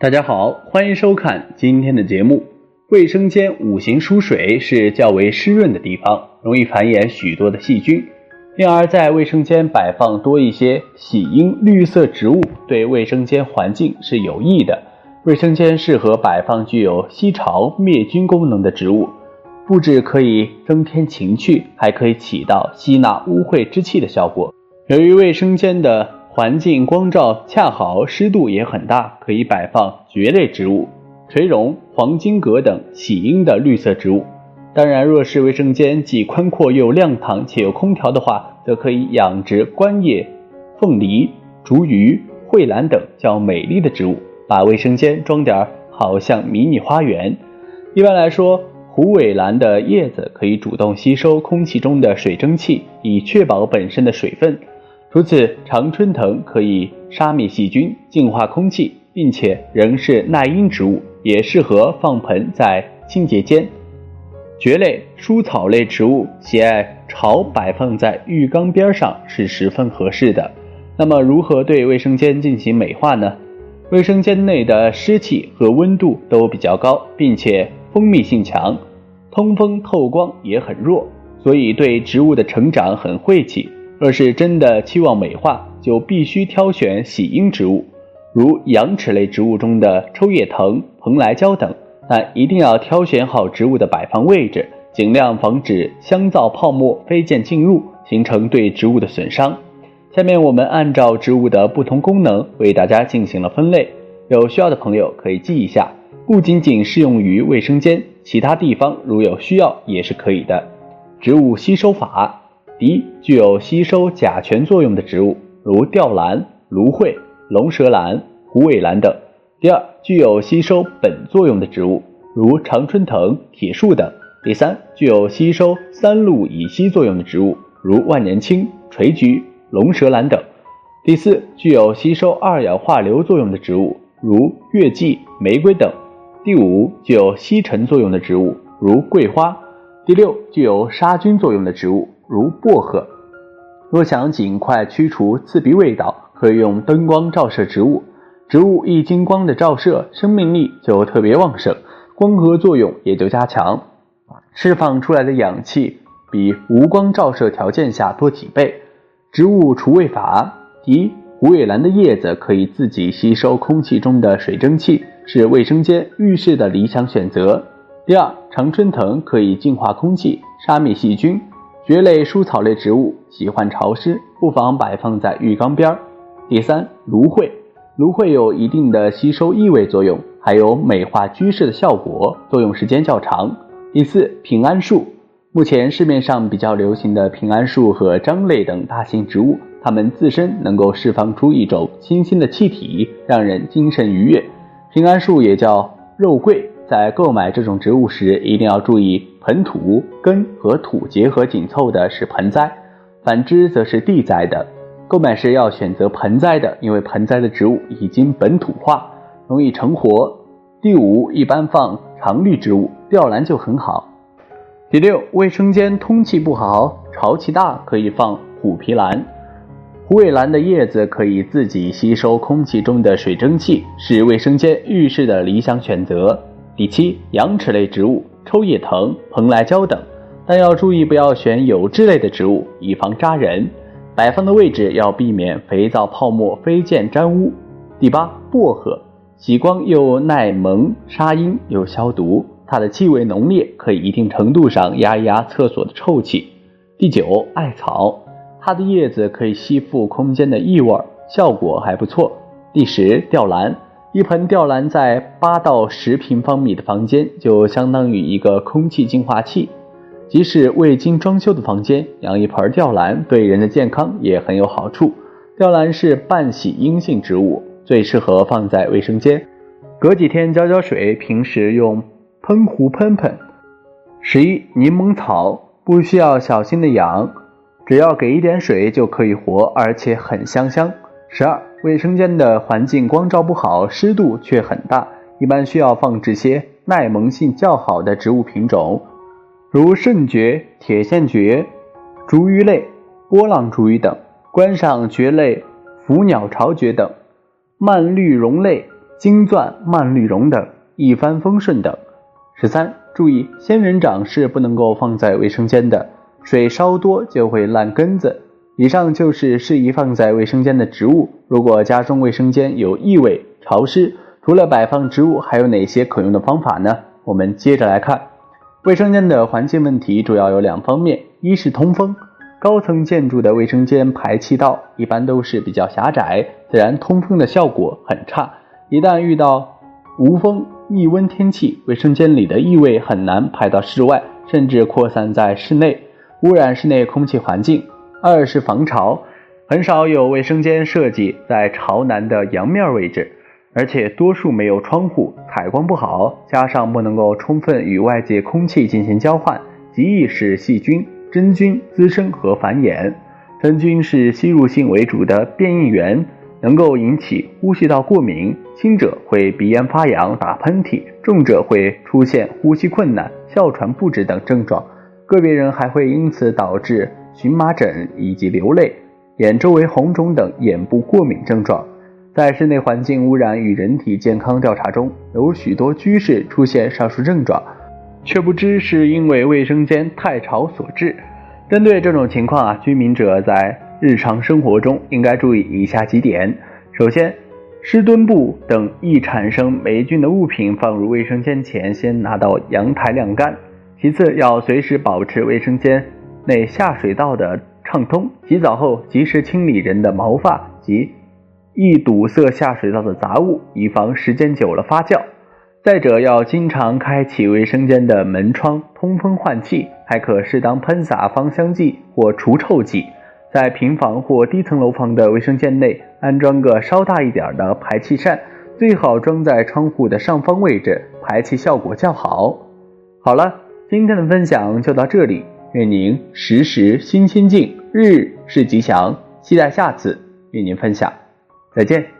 大家好，欢迎收看今天的节目。卫生间五行属水，是较为湿润的地方，容易繁衍许多的细菌。因而，在卫生间摆放多一些喜阴绿色植物，对卫生间环境是有益的。卫生间适合摆放具有吸潮灭菌功能的植物，不止可以增添情趣，还可以起到吸纳污秽之气的效果。由于卫生间的环境光照恰好，湿度也很大，可以摆放蕨类植物、垂榕、黄金葛等喜阴的绿色植物。当然，若是卫生间既宽阔又亮堂，且有空调的话，则可以养殖观叶、凤梨、竹鱼、蕙兰等较美丽的植物。把卫生间装点好像迷你花园。一般来说，虎尾兰的叶子可以主动吸收空气中的水蒸气，以确保本身的水分。除此，常春藤可以杀灭细菌、净化空气，并且仍是耐阴植物，也适合放盆在清洁间。蕨类、蔬草类植物喜爱朝摆放在浴缸边上是十分合适的。那么，如何对卫生间进行美化呢？卫生间内的湿气和温度都比较高，并且封闭性强，通风透光也很弱，所以对植物的成长很晦气。若是真的期望美化，就必须挑选喜阴植物，如羊齿类植物中的抽叶藤、蓬莱椒等。但一定要挑选好植物的摆放位置，尽量防止香皂泡沫飞溅进入，形成对植物的损伤。下面我们按照植物的不同功能为大家进行了分类，有需要的朋友可以记一下，不仅仅适用于卫生间，其他地方如有需要也是可以的。植物吸收法：第一，具有吸收甲醛作用的植物，如吊兰、芦荟、龙舌兰、虎尾兰等；第二，具有吸收苯作用的植物，如常春藤、铁树等；第三，具有吸收三氯乙烯作用的植物，如万年青、垂菊。龙舌兰等。第四，具有吸收二氧化硫作用的植物，如月季、玫瑰等。第五，具有吸尘作用的植物，如桂花。第六，具有杀菌作用的植物，如薄荷。若想尽快驱除刺鼻味道，可以用灯光照射植物。植物一经光的照射，生命力就特别旺盛，光合作用也就加强，释放出来的氧气比无光照射条件下多几倍。植物除味法：第一，虎尾兰的叶子可以自己吸收空气中的水蒸气，是卫生间、浴室的理想选择。第二，常春藤可以净化空气、杀灭细菌。蕨类、蔬草类植物喜欢潮湿，不妨摆放在浴缸边儿。第三，芦荟，芦荟有一定的吸收异味作用，还有美化居室的效果，作用时间较长。第四，平安树。目前市面上比较流行的平安树和樟类等大型植物，它们自身能够释放出一种清新的气体，让人精神愉悦。平安树也叫肉桂，在购买这种植物时，一定要注意盆土根和土结合紧凑的是盆栽，反之则是地栽的。购买时要选择盆栽的，因为盆栽的植物已经本土化，容易成活。第五，一般放常绿植物，吊兰就很好。第六，卫生间通气不好，潮气大，可以放虎皮兰。虎尾兰的叶子可以自己吸收空气中的水蒸气，是卫生间、浴室的理想选择。第七，羊齿类植物，抽叶藤、蓬莱椒等，但要注意不要选有枝类的植物，以防扎人。摆放的位置要避免肥皂泡沫飞溅沾污。第八，薄荷，喜光又耐蒙，杀阴又消毒。它的气味浓烈，可以一定程度上压一压厕所的臭气。第九，艾草，它的叶子可以吸附空间的异味，效果还不错。第十，吊兰，一盆吊兰在八到十平方米的房间，就相当于一个空气净化器。即使未经装修的房间，养一盆吊兰对人的健康也很有好处。吊兰是半喜阴性植物，最适合放在卫生间，隔几天浇浇水，平时用。喷壶喷喷。十一，柠檬草不需要小心的养，只要给一点水就可以活，而且很香香。十二，卫生间的环境光照不好，湿度却很大，一般需要放置些耐蒙性较好的植物品种，如肾蕨、铁线蕨、竹芋类、波浪竹芋等，观赏蕨类、腐鸟巢蕨等，蔓绿绒类、金钻、蔓绿绒等，一帆风顺等。十三，注意仙人掌是不能够放在卫生间的，水稍多就会烂根子。以上就是适宜放在卫生间的植物。如果家中卫生间有异味、潮湿，除了摆放植物，还有哪些可用的方法呢？我们接着来看，卫生间的环境问题主要有两方面：一是通风，高层建筑的卫生间排气道一般都是比较狭窄，自然通风的效果很差。一旦遇到无风逆温天气，卫生间里的异味很难排到室外，甚至扩散在室内，污染室内空气环境。二是防潮，很少有卫生间设计在朝南的阳面位置，而且多数没有窗户，采光不好，加上不能够充分与外界空气进行交换，极易使细菌、真菌滋生和繁衍。真菌是吸入性为主的变异源，能够引起呼吸道过敏，轻者会鼻炎发痒、打喷嚏，重者会出现呼吸困难、哮喘不止等症状，个别人还会因此导致。荨麻疹以及流泪、眼周围红肿等眼部过敏症状，在室内环境污染与人体健康调查中，有许多居室出现上述症状，却不知是因为卫生间太潮所致。针对这种情况啊，居民者在日常生活中应该注意以下几点：首先，湿墩布等易产生霉菌的物品放入卫生间前，先拿到阳台晾干；其次，要随时保持卫生间。内下水道的畅通，洗澡后及时清理人的毛发及易堵塞下水道的杂物，以防时间久了发酵。再者，要经常开启卫生间的门窗通风换气，还可适当喷洒芳香剂或除臭剂。在平房或低层楼房的卫生间内安装个稍大一点的排气扇，最好装在窗户的上方位置，排气效果较好。好了，今天的分享就到这里。愿您时时心清静，日日是吉祥。期待下次与您分享，再见。